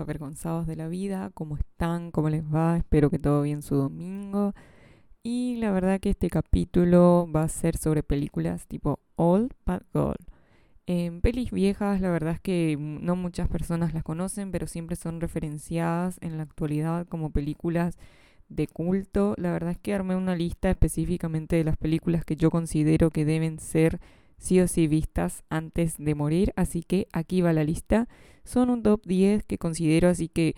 avergonzados de la vida, ¿cómo están? ¿Cómo les va? Espero que todo bien su domingo. Y la verdad que este capítulo va a ser sobre películas tipo Old But Gold. En pelis viejas, la verdad es que no muchas personas las conocen, pero siempre son referenciadas en la actualidad como películas de culto. La verdad es que armé una lista específicamente de las películas que yo considero que deben ser sí o sí vistas antes de morir, así que aquí va la lista. Son un top 10 que considero así que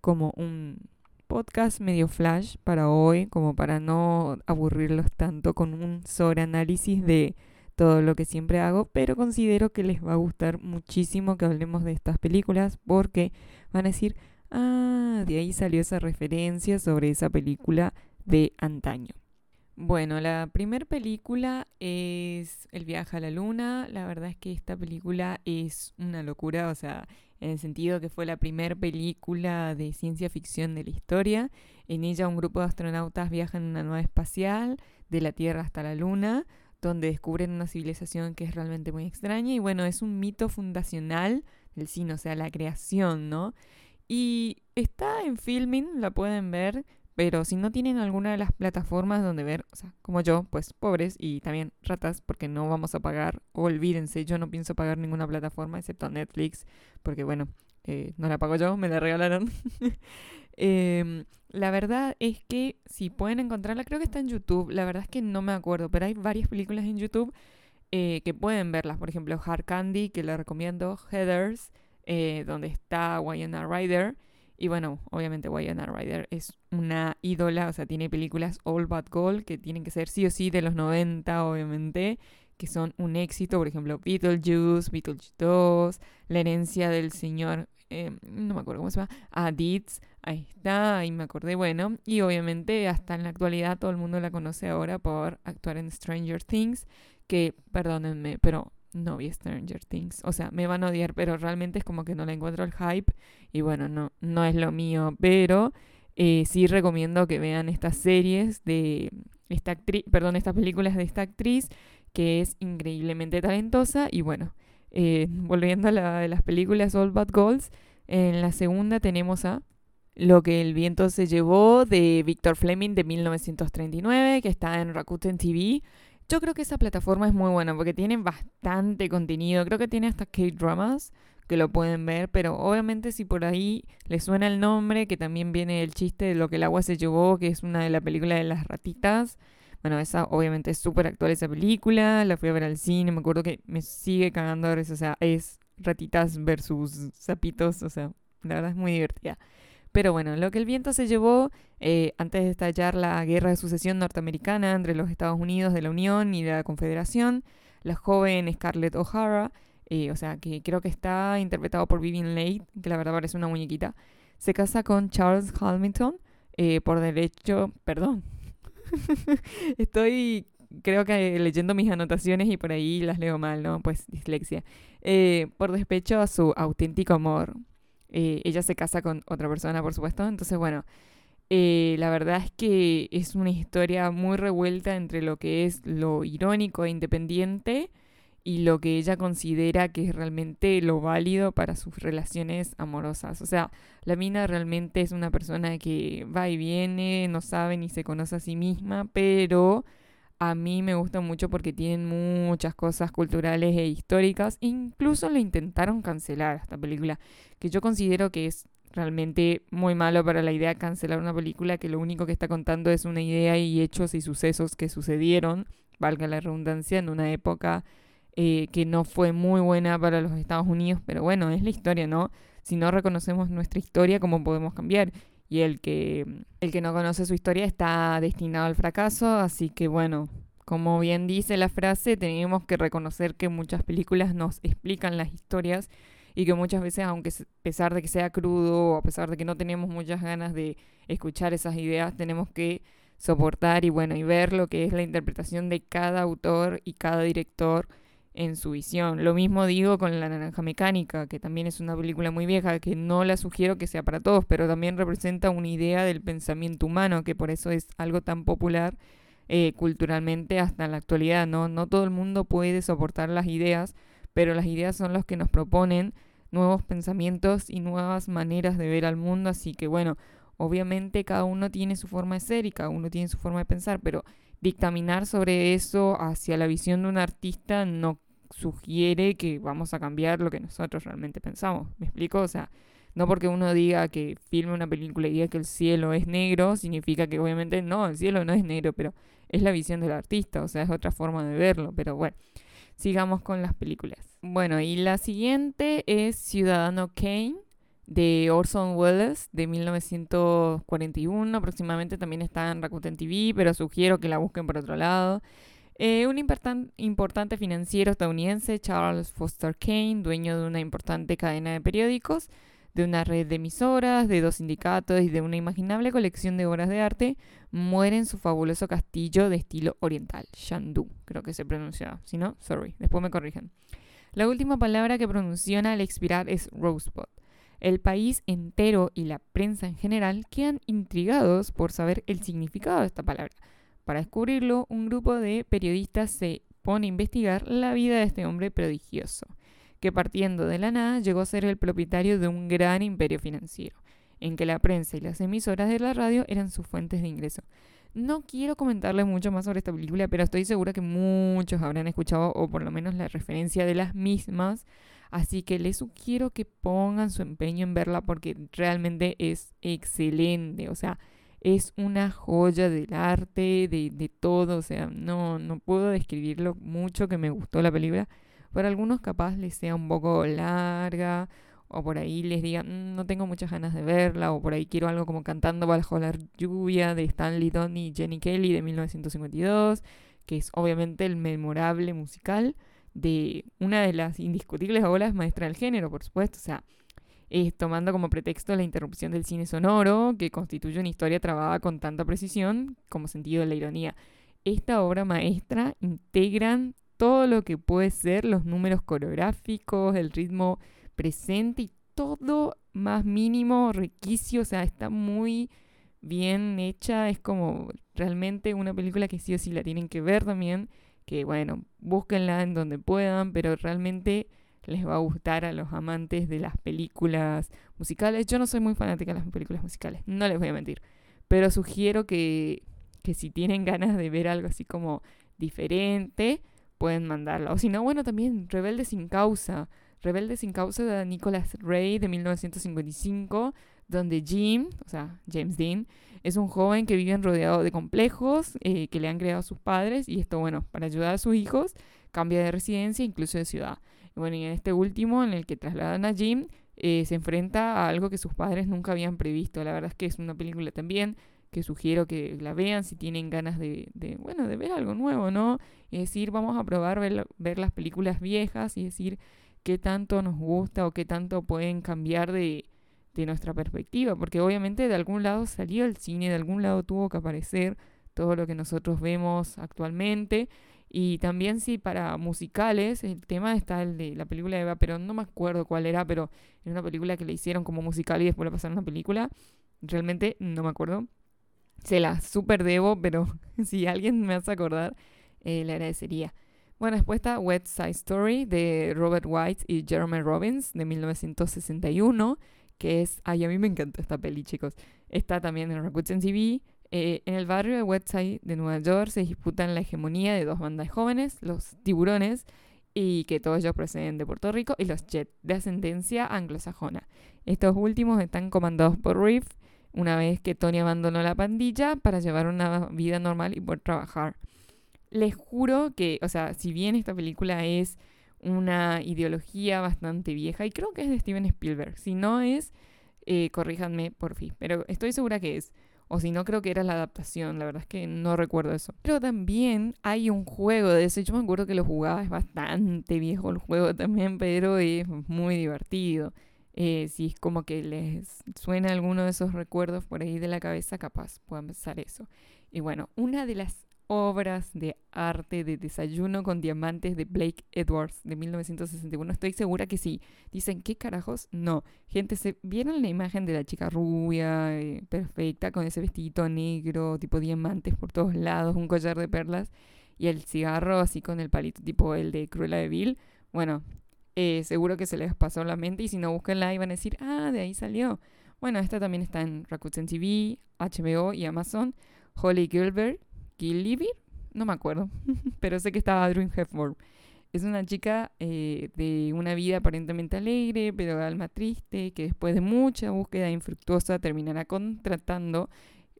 como un podcast medio flash para hoy, como para no aburrirlos tanto con un sobreanálisis de todo lo que siempre hago, pero considero que les va a gustar muchísimo que hablemos de estas películas porque van a decir, ah, de ahí salió esa referencia sobre esa película de antaño. Bueno, la primera película es El viaje a la luna. La verdad es que esta película es una locura, o sea, en el sentido que fue la primera película de ciencia ficción de la historia. En ella un grupo de astronautas viaja en una nave espacial de la Tierra hasta la luna, donde descubren una civilización que es realmente muy extraña y bueno, es un mito fundacional del cine, o sea, la creación, ¿no? Y está en filming, la pueden ver pero si no tienen alguna de las plataformas donde ver, o sea, como yo, pues pobres y también ratas, porque no vamos a pagar, olvídense, yo no pienso pagar ninguna plataforma excepto Netflix, porque bueno, eh, no la pago yo, me la regalaron. Em, la verdad es que si pueden encontrarla, creo que está en YouTube, la verdad es que no me acuerdo, pero hay varias películas en YouTube eh, que pueden verlas, por ejemplo, Hard Candy, que la recomiendo, Heathers, eh, donde está Wayana Rider y bueno, obviamente Wayana Rider es una ídola, o sea, tiene películas All But Gold que tienen que ser sí o sí de los 90, obviamente, que son un éxito, por ejemplo, Beetlejuice, Beetlejuice 2, La herencia del señor, eh, no me acuerdo cómo se llama, Adits, ahí está, ahí me acordé, bueno, y obviamente hasta en la actualidad todo el mundo la conoce ahora por actuar en Stranger Things, que, perdónenme, pero no vi Stranger Things. O sea, me van a odiar, pero realmente es como que no le encuentro el hype. Y bueno, no, no es lo mío. Pero eh, sí recomiendo que vean estas series de esta actriz, perdón, estas películas de esta actriz, que es increíblemente talentosa. Y bueno, eh, volviendo a la de las películas All Bad Goals, en la segunda tenemos a Lo que el viento se llevó de Victor Fleming de 1939, que está en Rakuten TV. Yo creo que esa plataforma es muy buena porque tienen bastante contenido. Creo que tiene hasta K-dramas que lo pueden ver, pero obviamente si por ahí les suena el nombre, que también viene el chiste de lo que el agua se llevó, que es una de las películas de las ratitas. Bueno, esa obviamente es súper actual esa película, la fui a ver al cine, me acuerdo que me sigue cagando a veces, o sea, es ratitas versus sapitos, o sea, la verdad es muy divertida. Pero bueno, lo que el viento se llevó eh, antes de estallar la guerra de sucesión norteamericana entre los Estados Unidos de la Unión y la Confederación, la joven Scarlett O'Hara, eh, o sea, que creo que está interpretado por Vivian Leigh, que la verdad parece una muñequita, se casa con Charles Hamilton eh, por derecho, perdón, estoy creo que leyendo mis anotaciones y por ahí las leo mal, ¿no? Pues dislexia. por despecho a su auténtico amor, eh, ella se casa con otra persona, por supuesto. Entonces, bueno, eh, la verdad es que es una historia muy revuelta entre lo que es lo irónico e independiente y lo que ella considera que es realmente lo válido para sus relaciones amorosas. O sea, la mina realmente es una persona que va y viene, no sabe ni se conoce a sí misma, pero a mí me gusta mucho porque tienen muchas cosas culturales e históricas. Incluso lo intentaron cancelar esta película, que yo considero que es realmente muy malo para la idea de cancelar una película que lo único que está contando es una idea y hechos y sucesos que sucedieron, valga la redundancia, en una época eh, que no fue muy buena para los Estados Unidos, pero bueno, es la historia, ¿no? Si no reconocemos nuestra historia, ¿cómo podemos cambiar? Y el que, el que no conoce su historia está destinado al fracaso, así que bueno, como bien dice la frase, tenemos que reconocer que muchas películas nos explican las historias y que muchas veces, aunque a pesar de que sea crudo o a pesar de que no tenemos muchas ganas de escuchar esas ideas, tenemos que soportar y bueno, y ver lo que es la interpretación de cada autor y cada director en su visión. Lo mismo digo con La Naranja Mecánica, que también es una película muy vieja, que no la sugiero que sea para todos, pero también representa una idea del pensamiento humano, que por eso es algo tan popular eh, culturalmente hasta la actualidad. ¿no? no todo el mundo puede soportar las ideas, pero las ideas son las que nos proponen nuevos pensamientos y nuevas maneras de ver al mundo, así que bueno, obviamente cada uno tiene su forma de ser y cada uno tiene su forma de pensar, pero dictaminar sobre eso hacia la visión de un artista no sugiere que vamos a cambiar lo que nosotros realmente pensamos. ¿Me explico? O sea, no porque uno diga que filme una película y diga que el cielo es negro, significa que obviamente no, el cielo no es negro, pero es la visión del artista, o sea, es otra forma de verlo. Pero bueno, sigamos con las películas. Bueno, y la siguiente es Ciudadano Kane de Orson Welles de 1941 aproximadamente. También está en Rakuten TV, pero sugiero que la busquen por otro lado. Eh, un importante financiero estadounidense, Charles Foster Kane, dueño de una importante cadena de periódicos, de una red de emisoras, de dos sindicatos y de una imaginable colección de obras de arte, muere en su fabuloso castillo de estilo oriental, Shandu, creo que se pronuncia. Si no, sorry, después me corrigen. La última palabra que pronunciona al expirar es Rosebud. El país entero y la prensa en general quedan intrigados por saber el significado de esta palabra. Para descubrirlo, un grupo de periodistas se pone a investigar la vida de este hombre prodigioso que partiendo de la nada llegó a ser el propietario de un gran imperio financiero, en que la prensa y las emisoras de la radio eran sus fuentes de ingreso. No quiero comentarles mucho más sobre esta película, pero estoy segura que muchos habrán escuchado o por lo menos la referencia de las mismas. Así que les sugiero que pongan su empeño en verla porque realmente es excelente. O sea, es una joya del arte, de, de todo. O sea, no, no puedo describirlo mucho que me gustó la película. Para algunos capaz les sea un poco larga o por ahí les digan mm, no tengo muchas ganas de verla o por ahí quiero algo como Cantando bajo la lluvia de Stanley Donen y Jenny Kelly de 1952, que es obviamente el memorable musical de una de las indiscutibles obras maestras del género, por supuesto, o sea, es tomando como pretexto la interrupción del cine sonoro, que constituye una historia trabada con tanta precisión como sentido de la ironía. Esta obra maestra integran todo lo que puede ser, los números coreográficos, el ritmo presente y todo más mínimo, requicio, o sea, está muy bien hecha, es como realmente una película que sí o sí la tienen que ver también, que bueno, búsquenla en donde puedan, pero realmente les va a gustar a los amantes de las películas musicales. Yo no soy muy fanática de las películas musicales, no les voy a mentir, pero sugiero que, que si tienen ganas de ver algo así como diferente, pueden mandarla. O si no, bueno, también Rebelde sin causa. Rebelde sin causa de Nicholas Ray de 1955, donde Jim, o sea, James Dean, es un joven que vive rodeado de complejos eh, que le han creado sus padres y esto, bueno, para ayudar a sus hijos, cambia de residencia, incluso de ciudad. Y bueno, y en este último, en el que trasladan a Jim, eh, se enfrenta a algo que sus padres nunca habían previsto. La verdad es que es una película también que sugiero que la vean si tienen ganas de, de bueno, de ver algo nuevo, ¿no? Y decir, vamos a probar ver, ver, las películas viejas y decir qué tanto nos gusta o qué tanto pueden cambiar de, nuestra perspectiva, porque obviamente de algún lado salió el cine, de algún lado tuvo que aparecer todo lo que nosotros vemos actualmente. Y también sí, para musicales, el tema está el de la película de Eva pero no me acuerdo cuál era, pero era una película que le hicieron como musical y después le pasaron una película. Realmente no me acuerdo. Se la super debo, pero si alguien me hace acordar, eh, le agradecería. Bueno, después está West Side Story de Robert White y Jeremy Robbins de 1961, que es... Ay, a mí me encantó esta peli, chicos. Está también en Rakuten TV. Eh, en el barrio de West Side de Nueva York se disputan la hegemonía de dos bandas jóvenes, los tiburones, y que todos ellos proceden de Puerto Rico, y los Jet, de ascendencia anglosajona. Estos últimos están comandados por Reef, una vez que Tony abandonó la pandilla para llevar una vida normal y poder trabajar. Les juro que, o sea, si bien esta película es una ideología bastante vieja, y creo que es de Steven Spielberg, si no es, eh, corríjanme por fin, pero estoy segura que es. O si no, creo que era la adaptación. La verdad es que no recuerdo eso. Pero también hay un juego de ese. Yo me acuerdo que lo jugaba. Es bastante viejo el juego también, pero es muy divertido. Eh, si es como que les suena alguno de esos recuerdos por ahí de la cabeza, capaz puedan pensar eso. Y bueno, una de las obras de arte de desayuno con diamantes de Blake Edwards de 1961. Estoy segura que sí. Dicen, ¿qué carajos? No. Gente, ¿se vieron la imagen de la chica rubia, eh, perfecta, con ese vestidito negro, tipo diamantes por todos lados, un collar de perlas y el cigarro así con el palito tipo el de Cruella de Vil? Bueno, eh, seguro que se les pasó la mente y si no, búsquenla y van a decir, ah, de ahí salió. Bueno, esta también está en Rakuten TV, HBO y Amazon. Holly Gilbert, Gilliver, no me acuerdo, pero sé que estaba Drew Hepburn. Es una chica eh, de una vida aparentemente alegre, pero de alma triste, que después de mucha búsqueda infructuosa terminará contratando.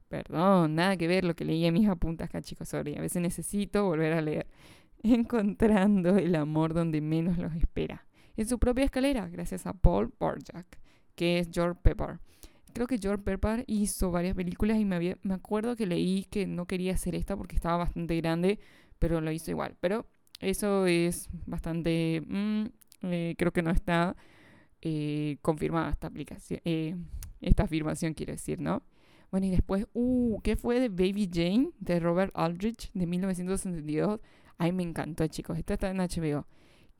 Perdón, nada que ver lo que leí en mis apuntas acá, chicos, sorry. A veces necesito volver a leer. Encontrando el amor donde menos los espera. En su propia escalera, gracias a Paul Borjak, que es George Pepper. Creo que George Pepper hizo varias películas y me, me acuerdo que leí que no quería hacer esta porque estaba bastante grande, pero lo hizo igual. Pero eso es bastante... Mm, eh, creo que no está eh, confirmada esta aplicación. Eh, esta afirmación quiero decir, ¿no? Bueno, y después, uh, ¿qué fue de Baby Jane de Robert Aldrich de 1962? Ay, me encantó, chicos. Esta está en HBO.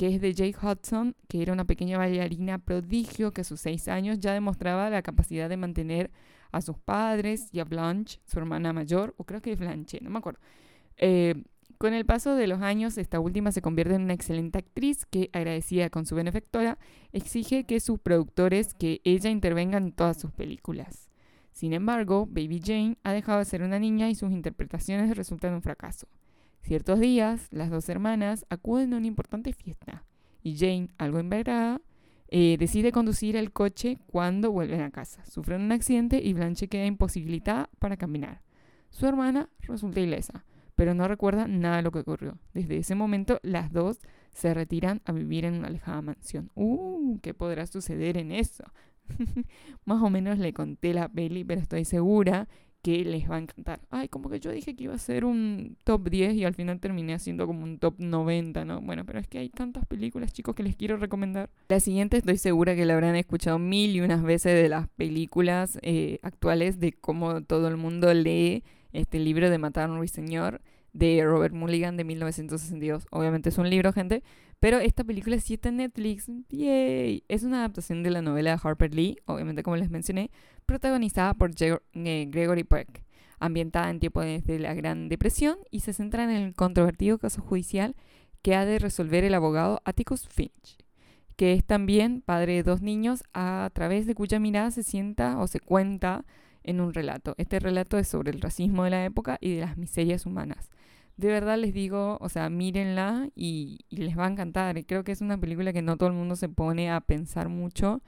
Que es de Jake Hudson, que era una pequeña bailarina prodigio que a sus seis años ya demostraba la capacidad de mantener a sus padres y a Blanche, su hermana mayor, o creo que es Blanche, no me acuerdo. Eh, con el paso de los años, esta última se convierte en una excelente actriz que, agradecida con su benefactora, exige que sus productores que ella intervenga en todas sus películas. Sin embargo, Baby Jane ha dejado de ser una niña y sus interpretaciones resultan un fracaso. Ciertos días, las dos hermanas acuden a una importante fiesta y Jane, algo embargada, eh, decide conducir el coche cuando vuelven a casa. Sufren un accidente y Blanche queda imposibilitada para caminar. Su hermana resulta ilesa pero no recuerda nada de lo que ocurrió. Desde ese momento, las dos se retiran a vivir en una alejada mansión. ¡Uh! ¿Qué podrá suceder en eso? Más o menos le conté la peli, pero estoy segura que les va a encantar. Ay, como que yo dije que iba a ser un top 10 y al final terminé haciendo como un top 90, ¿no? Bueno, pero es que hay tantas películas, chicos, que les quiero recomendar. La siguiente estoy segura que la habrán escuchado mil y unas veces de las películas eh, actuales de cómo todo el mundo lee este libro de Matar a un ruiseñor de Robert Mulligan de 1962. Obviamente es un libro, gente, pero esta película sí está en Netflix. ¡Yay! Es una adaptación de la novela de Harper Lee, obviamente como les mencioné, protagonizada por eh, Gregory Peck, ambientada en tiempos de la Gran Depresión y se centra en el controvertido caso judicial que ha de resolver el abogado Atticus Finch, que es también padre de dos niños a través de cuya mirada se sienta o se cuenta en un relato. Este relato es sobre el racismo de la época y de las miserias humanas. De verdad les digo, o sea, mírenla y, les va a encantar. Creo que es una película que no todo el mundo se pone a pensar mucho,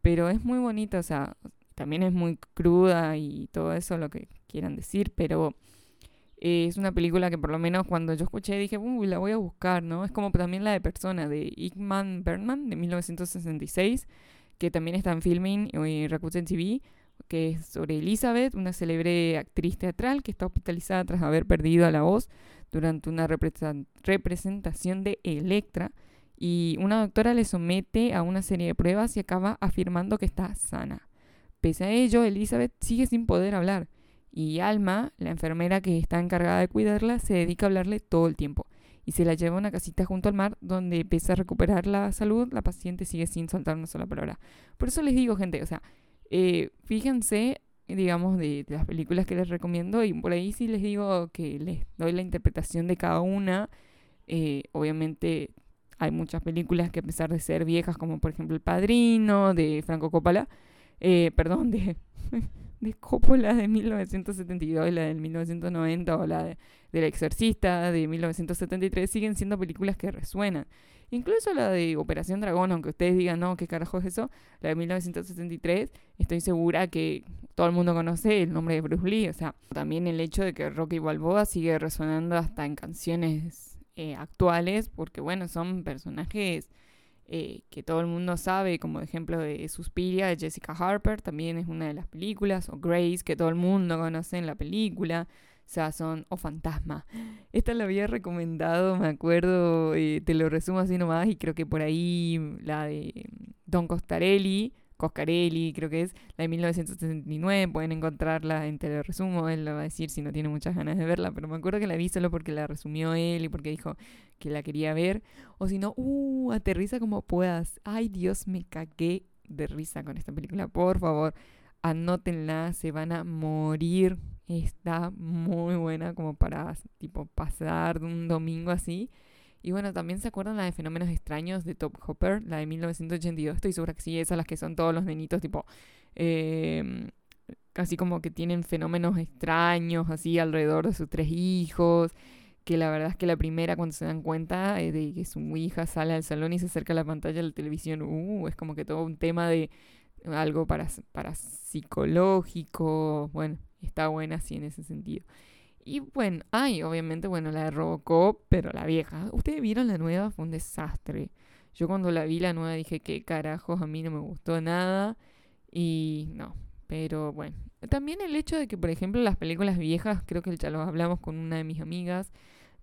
pero es muy bonita, o sea, también es muy cruda y todo eso lo que quieran decir, pero es una película que por lo menos cuando yo escuché dije, uy, la voy a buscar, ¿no? Es como también la de Persona de Igman Bergman de 1966, que también está en filming y Rakuten TV que es sobre Elizabeth, una célebre actriz teatral que está hospitalizada tras haber perdido la voz durante una representación de Electra y una doctora le somete a una serie de pruebas y acaba afirmando que está sana. Pese a ello, Elizabeth sigue sin poder hablar y Alma, la enfermera que está encargada de cuidarla, se dedica a hablarle todo el tiempo y se la lleva a una casita junto al mar donde pese a recuperar la salud, la paciente sigue sin soltar una sola palabra. Por eso les digo, gente, o sea, eh, fíjense, digamos, de, las películas que les recomiendo y por ahí sí les digo que les doy la interpretación de cada una. Eh, obviamente hay muchas películas que a pesar de ser viejas, como por ejemplo El Padrino de Franco Coppola, eh, perdón, de, de Coppola de 1972, la del 1990 o la de, del Exorcista de 1973, siguen siendo películas que resuenan. Incluso la de Operación Dragón, aunque ustedes digan, no, ¿qué carajo es eso? La de 1973, estoy segura que todo el mundo conoce el nombre de Bruce Lee. O sea, también el hecho de que Rocky Balboa sigue resonando hasta en canciones eh, actuales, porque bueno, son personajes eh, que todo el mundo sabe, como ejemplo de Suspiria de Jessica Harper, también es una de las películas, o Grace, que todo el mundo conoce en la película. Son. O Fantasma. Esta la había recomendado, me acuerdo. Eh, te lo resumo así nomás. Y creo que por ahí la de Don Costarelli. Coscarelli, creo que es la de 1969. Pueden encontrarla en Te lo resumo. Él lo va a decir si no tiene muchas ganas de verla. Pero me acuerdo que la vi solo porque la resumió él y porque dijo que la quería ver. O si no, uh, aterriza como puedas. Ay, Dios, me cagué de risa con esta película. Por favor, anótenla. Se van a morir Está muy buena como para tipo pasar un domingo así. Y bueno, también se acuerdan la de Fenómenos Extraños de Top Hopper, la de 1982. Estoy segura que sí, esas las que son todos los nenitos, tipo. Eh, casi como que tienen fenómenos extraños así alrededor de sus tres hijos. Que la verdad es que la primera, cuando se dan cuenta eh, de que su hija sale al salón y se acerca a la pantalla de la televisión, uh, es como que todo un tema de algo para, para psicológico. Bueno, está buena así en ese sentido. Y bueno, hay obviamente, bueno, la de Robocop, pero la vieja. Ustedes vieron la nueva, fue un desastre. Yo cuando la vi la nueva dije que carajos, a mí no me gustó nada. Y no, pero bueno. También el hecho de que, por ejemplo, las películas viejas, creo que ya lo hablamos con una de mis amigas,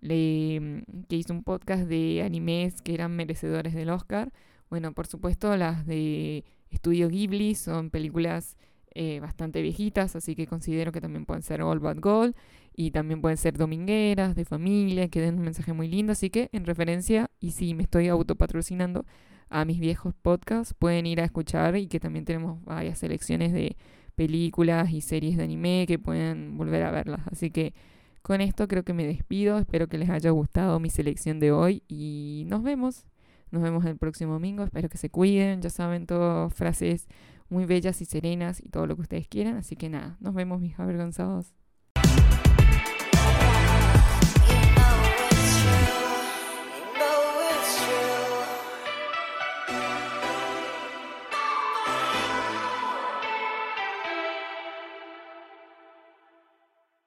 le, que hizo un podcast de animes que eran merecedores del Oscar. Bueno, por supuesto, las de Estudio Ghibli son películas eh, bastante viejitas, así que considero que también pueden ser All Bad Gold y también pueden ser domingueras, de familia, que den un mensaje muy lindo. Así que en referencia, y si me estoy autopatrocinando a mis viejos podcasts, pueden ir a escuchar y que también tenemos varias selecciones de películas y series de anime que pueden volver a verlas. Así que con esto creo que me despido. Espero que les haya gustado mi selección de hoy y nos vemos. Nos vemos el próximo domingo. Espero que se cuiden. Ya saben, todas frases muy bellas y serenas y todo lo que ustedes quieran. Así que nada, nos vemos mis avergonzados.